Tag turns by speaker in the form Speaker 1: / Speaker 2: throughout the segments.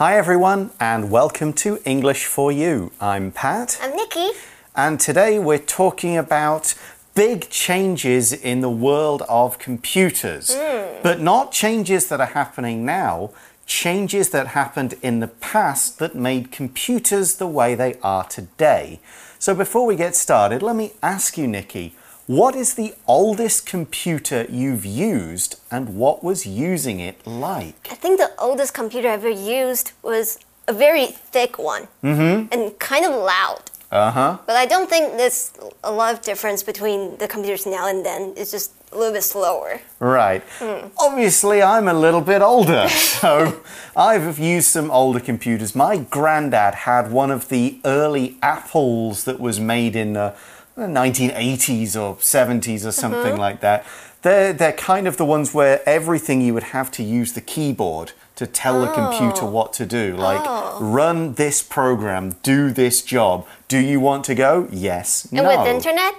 Speaker 1: Hi, everyone, and welcome to English for You. I'm Pat,
Speaker 2: I'm Nikki.
Speaker 1: and today we're talking about big changes in the world of computers. Hmm. But not changes that are happening now, changes that happened in the past that made computers the way they are today. So before we get started, let me ask you, Nikki, what is the oldest computer you've used and what was using it like?
Speaker 2: I think the oldest computer I ever used was a very thick one mm-hmm. and kind of loud.
Speaker 1: Uh huh.
Speaker 2: But I don't think there's a lot of difference between the computers now and then. It's just a little bit slower.
Speaker 1: Right. Hmm. Obviously, I'm a little bit older, so I've used some older computers. My granddad had one of the early Apples that was made in uh, the 1980s or 70s or something like that. They're, they're kind of the ones where everything you would have to use the keyboard to tell the computer what to do. Like, run this program, do this job. Do you want to go? Yes.
Speaker 2: And
Speaker 1: no.
Speaker 2: with internet,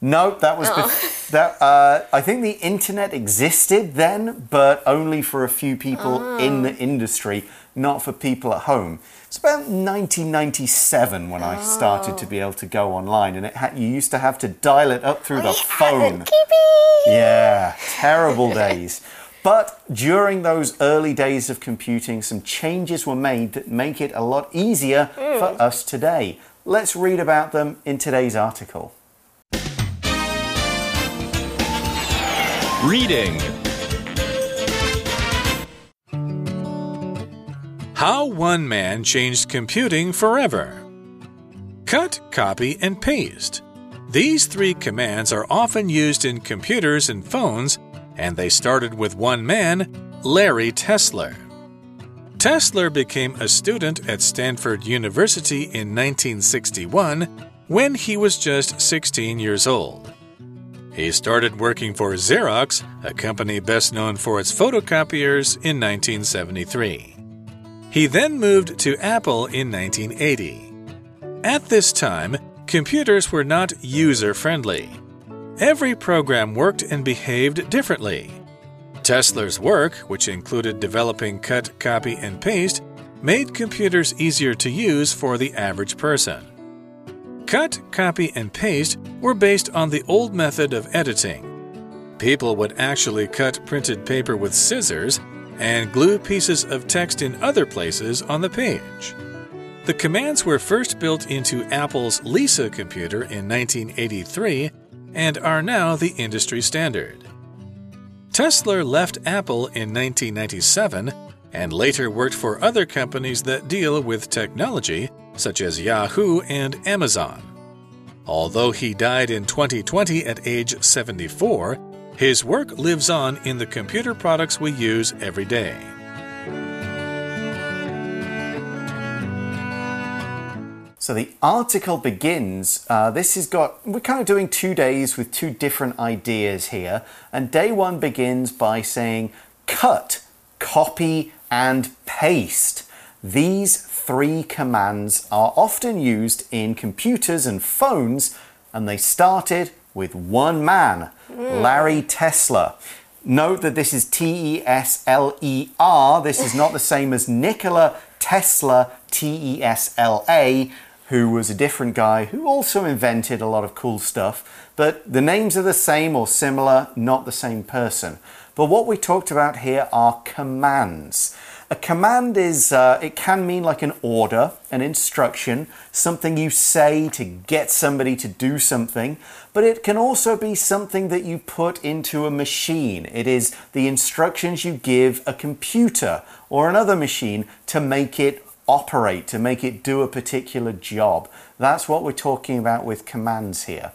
Speaker 1: No, that was bef- that. Uh, I think the internet existed then, but only for a few people in the industry, not for people at home. It's about 1997 when I started to oh. be able to go online, and it had, you used to have to dial it up through the phone. Yeah, terrible days. But during those early days of computing, some changes were made that make it a lot easier for mm. us today. Let's read about them in today's article.
Speaker 3: Reading How one man changed computing forever. Cut, copy, and paste. These three commands are often used in computers and phones, and they started with one man, Larry Tesler. Tesler became a student at Stanford University in 1961 when he was just 16 years old. He started working for Xerox, a company best known for its photocopiers, in 1973. He then moved to Apple in 1980. At this time, computers were not user friendly. Every program worked and behaved differently. Tesler's work, which included developing cut, copy, and paste, made computers easier to use for the average person. Cut, copy, and paste were based on the old method of editing. People would actually cut printed paper with scissors and glue pieces of text in other places on the page. The commands were first built into Apple's Lisa computer in 1983 and are now the industry standard. Tesler left Apple in 1997 and later worked for other companies that deal with technology, such as Yahoo and Amazon. Although he died in 2020 at age 74, his work lives on in the computer products we use every day.
Speaker 1: So the article begins. Uh, this has got, we're kind of doing two days with two different ideas here. And day one begins by saying cut, copy, and paste. These three commands are often used in computers and phones, and they started with one man, Mm. Larry Tesler. Note that this is T E S L E R. This is not the same as Nikola Tesla, T E S L A, who was a different guy who also invented a lot of cool stuff. But the names are the same or similar, not the same person. But what we talked about here are commands. A command is, uh, it can mean like an order, an instruction, something you say to get somebody to do something, but it can also be something that you put into a machine. It is the instructions you give a computer or another machine to make it operate, to make it do a particular job. That's what we're talking about with commands here.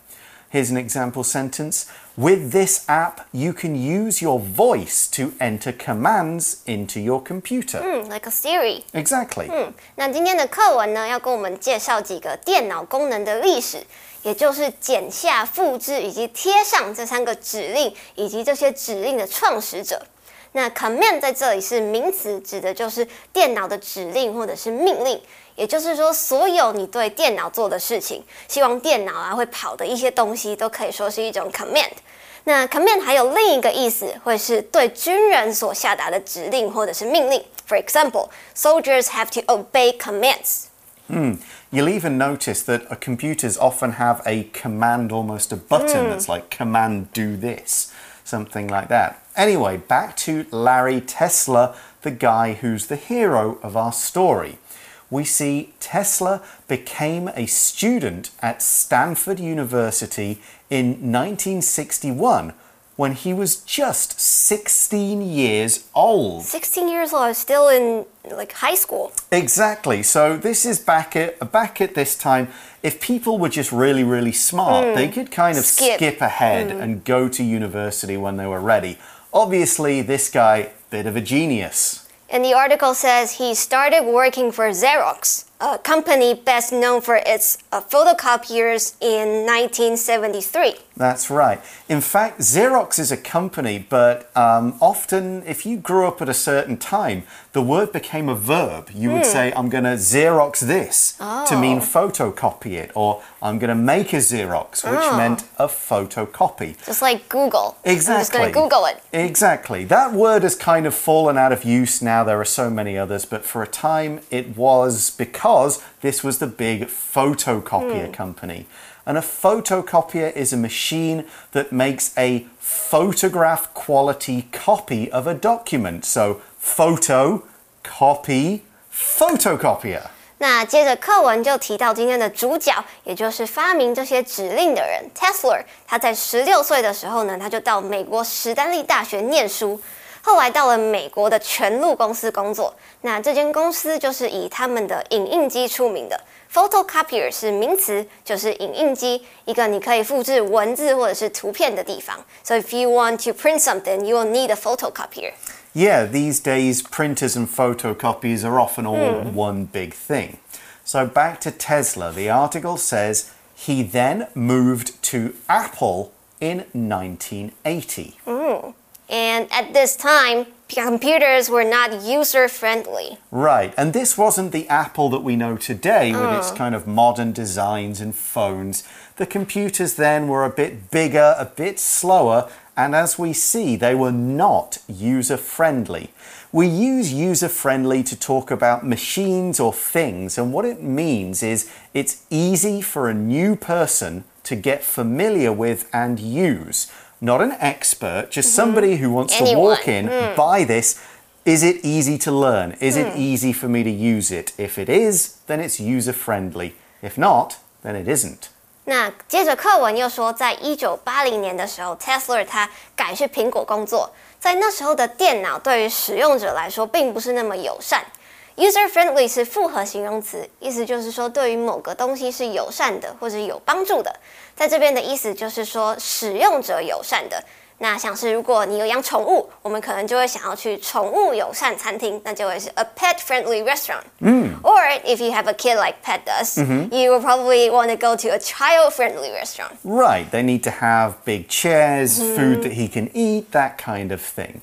Speaker 1: Here's an example sentence. With this app, you can use your voice to enter commands into your computer.
Speaker 2: 嗯，like a Siri。
Speaker 1: Exactly.
Speaker 2: 嗯，那今天的课文呢，要跟我们介绍几个电脑功能的历史，也就是剪下、复制以及贴上这三个指令，以及这些指令的创始者。 那 command 在这里是名词，指的就是电脑的指令或者是命令。也就是说，所有你对电脑做的事情，希望电脑啊会跑的一些东西，都可以说是一种 command。那 command 还有另一个意思，会是对军人所下达的指令或者是命令。For For example, soldiers have to obey commands.
Speaker 1: You'll even notice that uh, computers often have a command, almost a button that's like command do this, something like that. Anyway, back to Larry Tesler, the guy who's the hero of our story. We see Tesler became a student at Stanford University in 1961 when he was just 16 years old.
Speaker 2: 16 years old, I was still in like high school.
Speaker 1: Exactly. So this is back at back at this time. If people were just really, really smart, they hmm. could kind of
Speaker 2: Skip.
Speaker 1: skip, ahead hmm. and go to university when they were ready. Obviously, this guy, bit of a genius.
Speaker 2: And the article says he started working for Xerox, a company best known for its uh, photocopiers in 1973.
Speaker 1: That's right. In fact, Xerox is a company, but um, often if you grew up at a certain time, the word became a verb. You would hmm. say, I'm going to Xerox this to mean oh. photocopy it, or I'm going to make a Xerox, which oh. meant a photocopy.
Speaker 2: Just like Google. I'm just
Speaker 1: Exactly.
Speaker 2: going to Google it.
Speaker 1: Exactly. That word has kind of fallen out of use now. There are so many others, but for a time it was because this was the big photocopier hmm. company. And a photocopier is a machine that makes a photograph quality copy of a document. So, photo, copy, photocopier.
Speaker 2: 那接着课文就提到今天的主角，也就是发明这些指令的人 Tesla。他在十六岁的时候呢，他就到美国史丹利大学念书，后来到了美国的全路公司工作。那这间公司就是以他们的影印机出名的。Photocopier 是名词，就是影印机，一个你可以复制文字或者是图片的地方。So if you want to print something, you will need a photocopier.
Speaker 1: Yeah, these days printers and photocopies are often all hmm. one big thing. So back to Tesler, the article says he then moved to Apple in 1980. Hmm.
Speaker 2: And at this time, computers were not user friendly.
Speaker 1: Right, and this wasn't the Apple that we know today with its hmm. kind of modern designs and phones. The computers then were a bit bigger, a bit slower, and as we see, they were not user friendly. We use user friendly to talk about machines or things, and what it means is it's easy for a new person to get familiar with and use. Not an expert, just mm-hmm. somebody who wants to walk in, mm. buy this. Is it easy to learn? Is it mm. easy for me to use it? If it is, then it's user friendly. If not, then it isn't.
Speaker 2: 那接着课文又说，在一九八零年的时候，Tesla 他改去苹果工作，在那时候的电脑对于使用者来说并不是那么友善。User friendly 是复合形容词，意思就是说对于某个东西是友善的或者有帮助的。在这边的意思就是说使用者友善的。那像是如果你有养宠物，我们可能就会想要去宠物友善餐厅，那就会是 a pet friendly restaurant。嗯。Or if you have a kid like Pet does, you will probably want to go to a child friendly restaurant.
Speaker 1: Right, they need to have big chairs, food that he can eat, that kind of thing.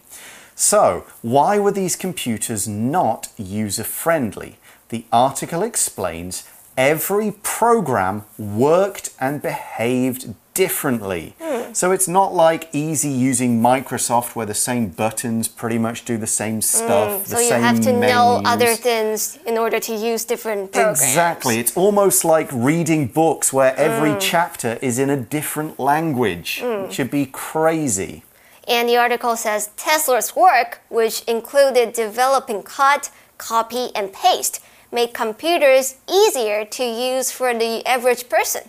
Speaker 1: So, why were these computers not user friendly? The article explains every program worked and behaved differently. Hmm. So, it's not like easy using Microsoft where the same buttons pretty much do the same hmm. stuff, the
Speaker 2: So you
Speaker 1: same
Speaker 2: have to know other things in order to use different programs.
Speaker 1: Exactly. It's almost like reading books where every hmm. chapter is in a different language. It should be crazy.
Speaker 2: And the article says Tesler's work, which included developing cut, copy, and paste, made computers easier to use for the average person.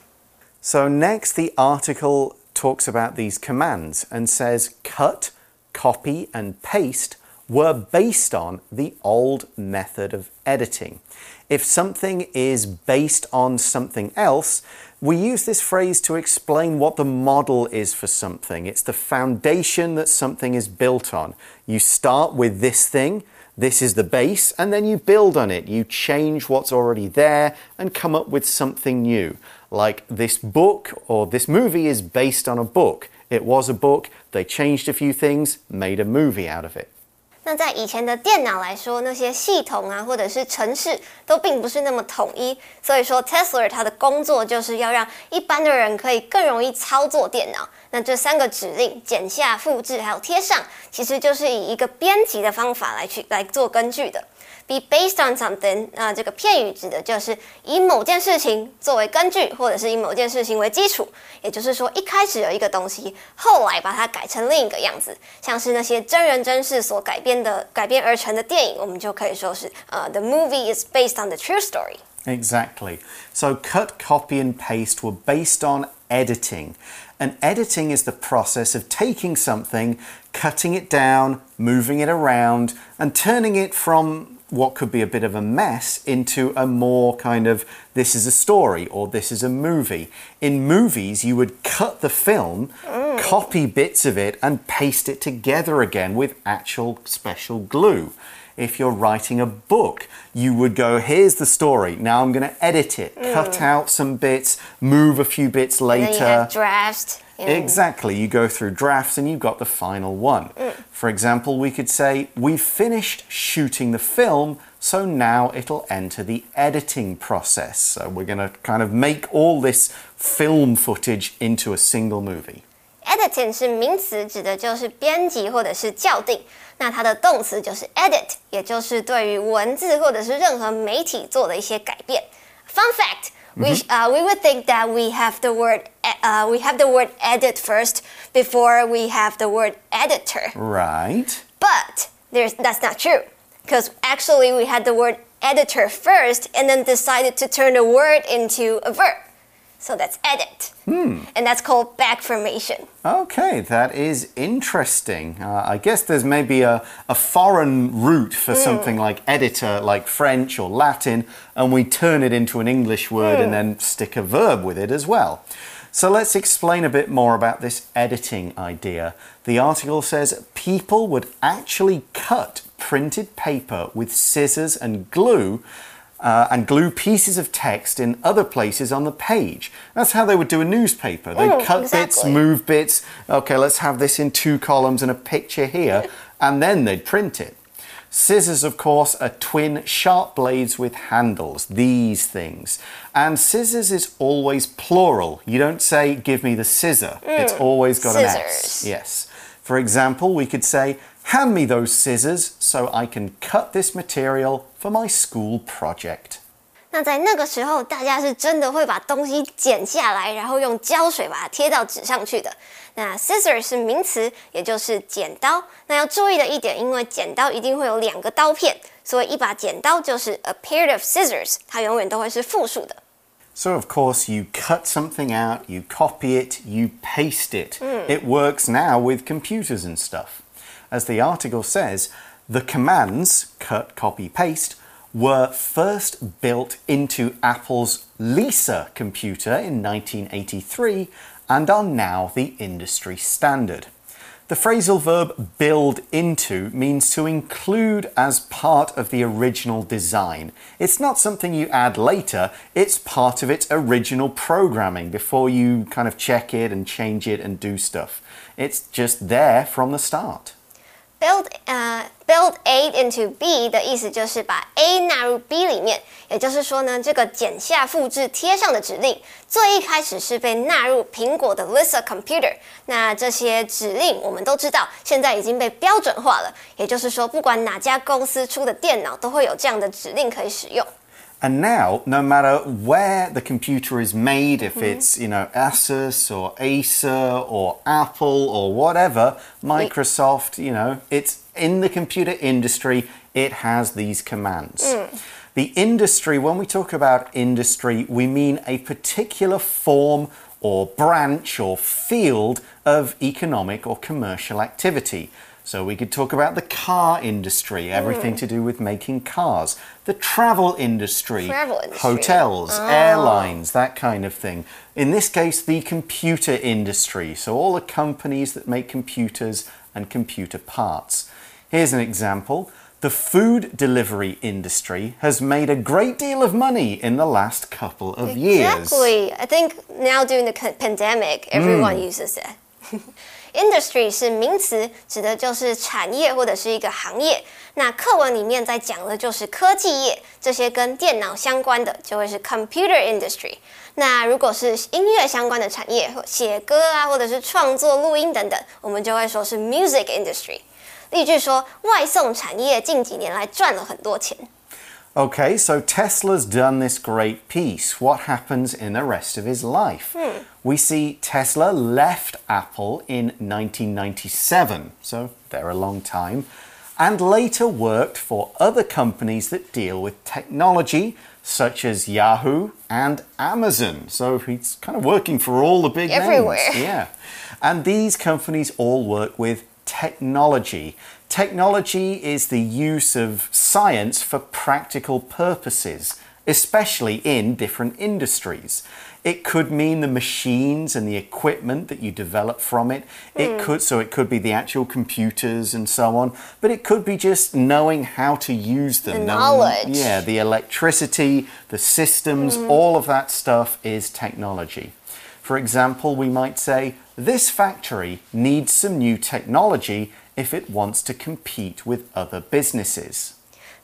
Speaker 1: So, next, the article talks about these commands and says cut, copy, and paste were based on the old method of editing. If something is based on something else, we use this phrase to explain what the model is for something. It's the foundation that something is built on. You start with this thing, this is the base, and then you build on it. You change what's already there and come up with something new. Like this book or this movie is based on a book. It was a book, they changed a few things, made a movie out of it.
Speaker 2: 那在以前的电脑来说，那些系统啊，或者是程式都并不是那么统一，所以说 Tesla 它的工作就是要让一般的人可以更容易操作电脑。那这三个指令剪下、复制还有贴上，其实就是以一个编辑的方法来去来做根据的。be based on something，那这个片语指的就是以某件事情作为根据，或者是以某件事情为基础。也就是说，一开始有一个东西，后来把它改成另一个样子，像是那些真人真事所改编的、改编而成的电影，我们就可以说是呃，the movie is based on the true
Speaker 1: story。Exactly. So cut, copy, and paste were based on editing. And editing is the process of taking something, cutting it down, moving it around, and turning it from what could be a bit of a mess into a more kind of this is a story or this is a movie. In movies, you would cut the film, mm. copy bits of it, and paste it together again with actual special glue. If you're writing a book, you would go, here's the story. Now I'm going to edit it, mm. cut out some bits, move a few bits later.
Speaker 2: draft.
Speaker 1: Exactly. You go through drafts and you've got the final one. Mm. For example, we could say, We've finished shooting the film, so now it'll enter the editing process. So we're going to kind of make all this film footage into a single movie.
Speaker 2: Editing 是名词，指的就是编辑或者是校订。那它的动词就是 edit，也就是对于文字或者是任何媒体做的一些改变。Fun fact we, mm-hmm. uh, we would think that we have the word uh, we have the word edit first before we have the word editor.
Speaker 1: Right.
Speaker 2: But there's, that's not true because actually we had the word editor first and then decided to turn the word into a verb. So that's edit.
Speaker 1: Hmm.
Speaker 2: And that's called back formation.
Speaker 1: Okay, that is interesting. Uh, I guess there's maybe a, a foreign root for mm. something like editor, like French or Latin, and we turn it into an English word mm. and hmm. then stick a verb with it as well. So let's explain a bit more about this editing idea. The article says people would actually cut printed paper with scissors and glue uh, and glue pieces of text in other places on the page. That's how they would do a newspaper. They'd
Speaker 2: mm,
Speaker 1: cut
Speaker 2: exactly.
Speaker 1: bits, move bits. Okay, let's have this in two columns and a picture here, and then they'd print it. Scissors, of course, are twin sharp blades with handles, these things. And scissors is always plural. You don't say, give me the scissor. Mm, it's always got
Speaker 2: scissors.
Speaker 1: an S. Yes. For example, we could say, Hand me those scissors so I can cut this material for my school project.
Speaker 2: 那在那个时候，大家是真的会把东西剪下来，然后用胶水把它贴到纸上去的。那 scissor 是名词，也就是剪刀。那要注意的一点，因为剪刀一定会有两个刀片，所以一把剪刀就是 a pair of scissors，它永远都会是复数的。
Speaker 1: So, of course, you cut something out, you copy it, you paste it.
Speaker 2: Mm.
Speaker 1: It works now with computers and stuff as the article says, the commands cut, copy, paste were first built into Apple's Lisa computer in 1983 and are now the industry standard. The phrasal verb build into means to include as part of the original design. It's not something you add later, it's part of its original programming before you kind of check it and change it and do stuff. It's just there from the start.
Speaker 2: Build 呃、build A into B 的意思就是把 A 纳入 B 里面，也就是说呢，这个剪下、复制、贴上的指令，最一开始是被纳入苹果的 Lisa Computer。那这些指令我们都知道，现在已经被标准化了，也就是说，不管哪家公司出的电脑，都会有这样的指令可以使用。
Speaker 1: And now, no matter where the computer is made, if mm -hmm. it's, you know, Asus or Acer or Apple or whatever, Microsoft, you know, it's in the computer industry, it has these commands.
Speaker 2: Mm.
Speaker 1: The industry, when we talk about industry, we mean a particular form or branch or field of economic or commercial activity. So we could talk about the car industry, everything mm. to do with making cars, the travel industry,
Speaker 2: travel industry.
Speaker 1: hotels, oh. airlines, that kind of thing. In this case, the computer industry, so all the companies that make computers and computer parts. Here's an example. The food delivery industry has made a great deal of money in the last couple of
Speaker 2: exactly.
Speaker 1: years.
Speaker 2: Exactly. I think now during the pandemic, everyone mm. uses it. industry 是名词，指的就是产业或者是一个行业。那课文里面在讲的就是科技业，这些跟电脑相关的就会是 computer industry。那如果是音乐相关的产业，写歌啊，或者是创作、录音等等，我们就会说是 music industry。例句说，外送产业近几年来赚了很多钱。
Speaker 1: Okay, so Tesla's done this great piece. What happens in the rest of his life? We see Tesler left Apple in 1997, so they're a long time, and later worked for other companies that deal with technology, such as Yahoo and Amazon. So he's kind of working for all the big
Speaker 2: Everywhere.
Speaker 1: names. Yeah. And these companies all work with technology. Technology is the use of science for practical purposes, especially in different industries. It could mean the machines and the equipment that you develop from it. It could so it could be the actual computers and so on, but it could be just knowing how to use them.
Speaker 2: The
Speaker 1: knowing-
Speaker 2: knowledge.
Speaker 1: yeah, the electricity, the systems, all of that stuff is technology. For example, we might say, this factory needs some new technology if it wants to compete with other businesses.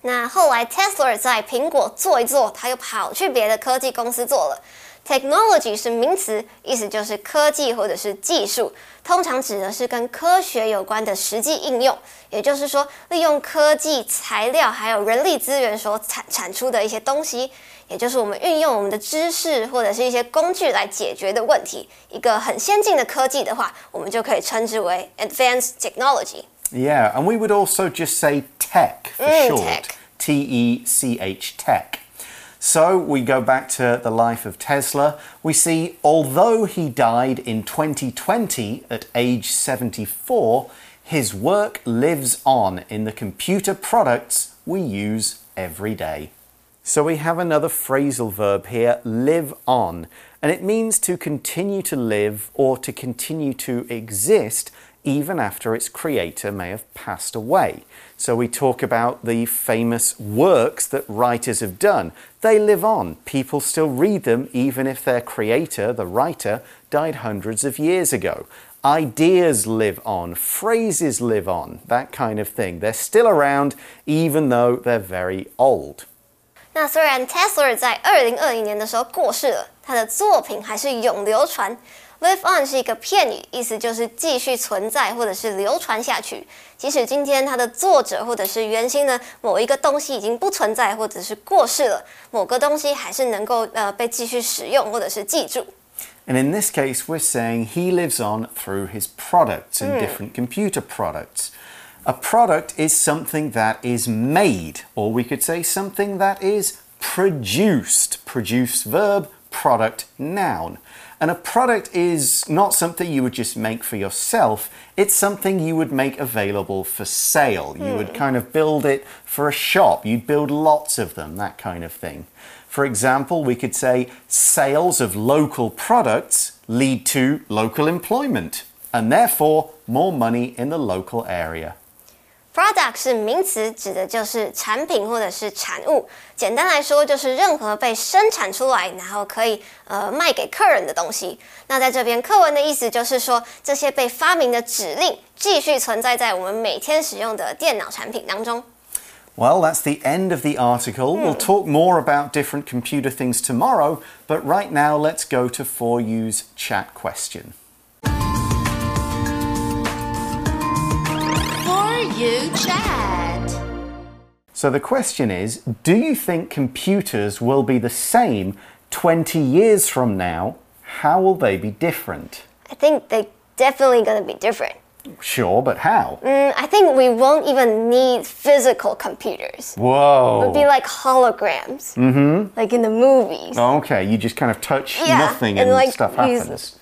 Speaker 2: 那后来 Tesla 在苹果做一做，他又跑去别的科技公司做了。 Technology 是名词，意思就是科技或者是技术，通常指的是跟科学有关的实际应用，也就是说，利用科技、材料还有人力资源所产产出的一些东西，也就是我们运用我们的知识或者是一些工具来解决的问题。一个很先进的科技的话，我们就可以称之为 advanced technology。
Speaker 1: Yeah, and we would also just say tech for
Speaker 2: Mm,
Speaker 1: short.
Speaker 2: tech.
Speaker 1: T E C H tech. So we go back to the life of Tesler. We see, although he died in 2020 at age 74, his work lives on in the computer products we use every day. So we have another phrasal verb here, live on, and it means to continue to live or to continue to exist even after its creator may have passed away. So we talk about the famous works that writers have done. They live on. People still read them even if their creator, the writer, died hundreds of years ago. Ideas live on, phrases live on, that kind of thing. They're still around even though they're very old.
Speaker 2: 那虽然 Tesler 在二零二零年的时候过世了，他的作品还是永流传。Live on 是一个片语，意思就是继续存在或者是流传下去。即使今天它的作者或者是原型的某一个东西已经不存在或者是过世了，某个东西还是能够呃被继续使用或者是记住。
Speaker 1: And in this case, we're saying he lives on through his products and different computer products. A product is something that is made, or we could say something that is produced. Produce verb, product noun. And a product is not something you would just make for yourself, it's something you would make available for sale. You would hmm. kind of build it for a shop, you'd build lots of them, that kind of thing. For example, we could say sales of local products lead to local employment and therefore more money in the local area.
Speaker 2: Product 是名词，指的就是产品或者是产物。简单来说，就是任何被生产出来，然后可以呃卖给客人的东西。那在这边课文的意思就是说，这些被发明的指令继续存在在我们每天使用的电脑产品当中。
Speaker 1: Well, that's the end of the article. We'll talk more about different computer things tomorrow, but right now let's go to For You's chat question.
Speaker 4: You chat.
Speaker 1: So the question is Do you think computers will be the same 20 years from now? How will they be different?
Speaker 2: I think they're definitely gonna be different.
Speaker 1: Sure, but how?
Speaker 2: Mm, I think we won't even need physical computers.
Speaker 1: Whoa.
Speaker 2: It'll be like holograms, mm-hmm. like in the movies.
Speaker 1: Okay, you just kind of touch
Speaker 2: Yeah,
Speaker 1: nothing
Speaker 2: and,
Speaker 1: and,
Speaker 2: like,
Speaker 1: stuff happens.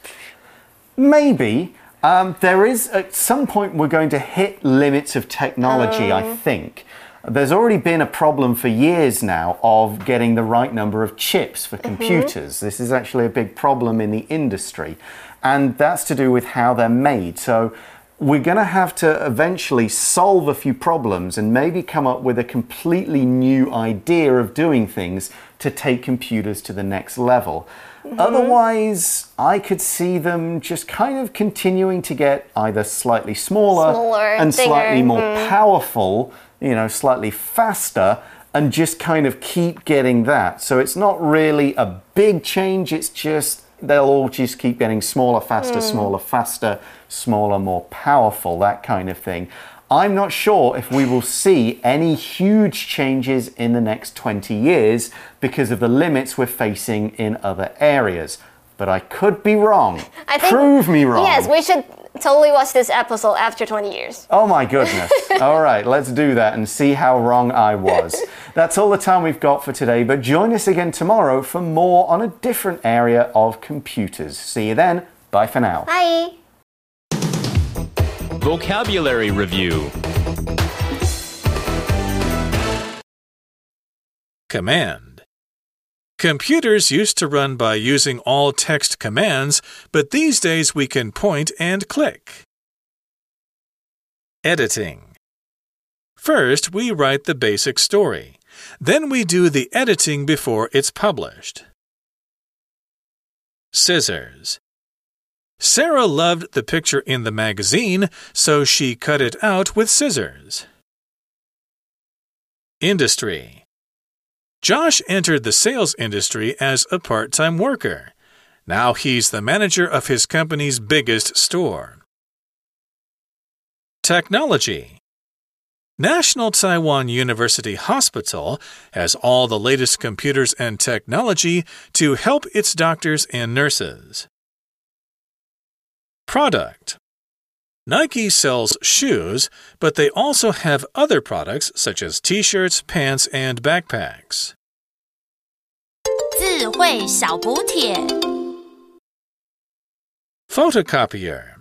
Speaker 1: Maybe. Um, there is, at some point, we're going to hit limits of technology,
Speaker 2: Oh.
Speaker 1: I think. There's already been a problem for years now of getting the right number of chips for
Speaker 2: Mm-hmm.
Speaker 1: computers. This is actually a big problem in the industry. And that's to do with how they're made. So, we're going to have to eventually solve a few problems and maybe come up with a completely new idea of doing things to take computers to the next level. Mm-hmm. Otherwise, I could see them just kind of continuing to get either slightly smaller,
Speaker 2: Smaller,
Speaker 1: and slightly more mm-hmm. powerful, you know, slightly faster, and just kind of keep getting that. So it's not really a big change, it's just they'll all just keep getting smaller, faster, mm. smaller, faster, smaller, more powerful, that kind of thing. I'm not sure if we will see any huge changes in the next 20 years because of the limits we're facing in other areas. But I could be wrong.
Speaker 2: I think,
Speaker 1: Prove me wrong.
Speaker 2: Yes, we should totally watch this episode after 20 years.
Speaker 1: Oh my goodness. all right, let's do that and see how wrong I was. That's all the time we've got for today, but join us again tomorrow for more on a different area of computers. See you then. Bye for now.
Speaker 2: Bye.
Speaker 5: Vocabulary Review
Speaker 3: Command. Computers used to run by using all text commands, but these days we can point and click. Editing. First, we write the basic story. Then we do the editing before it's published. Scissors. Sarah loved the picture in the magazine, so she cut it out with scissors. Industry. Josh entered the sales industry as a part time worker. Now he's the manager of his company's biggest store. Technology. National Taiwan University Hospital has all the latest computers and technology to help its doctors and nurses. Product Nike sells shoes, but they also have other products such as t shirts, pants, and backpacks.
Speaker 4: 智慧小补帖。
Speaker 3: Photocopier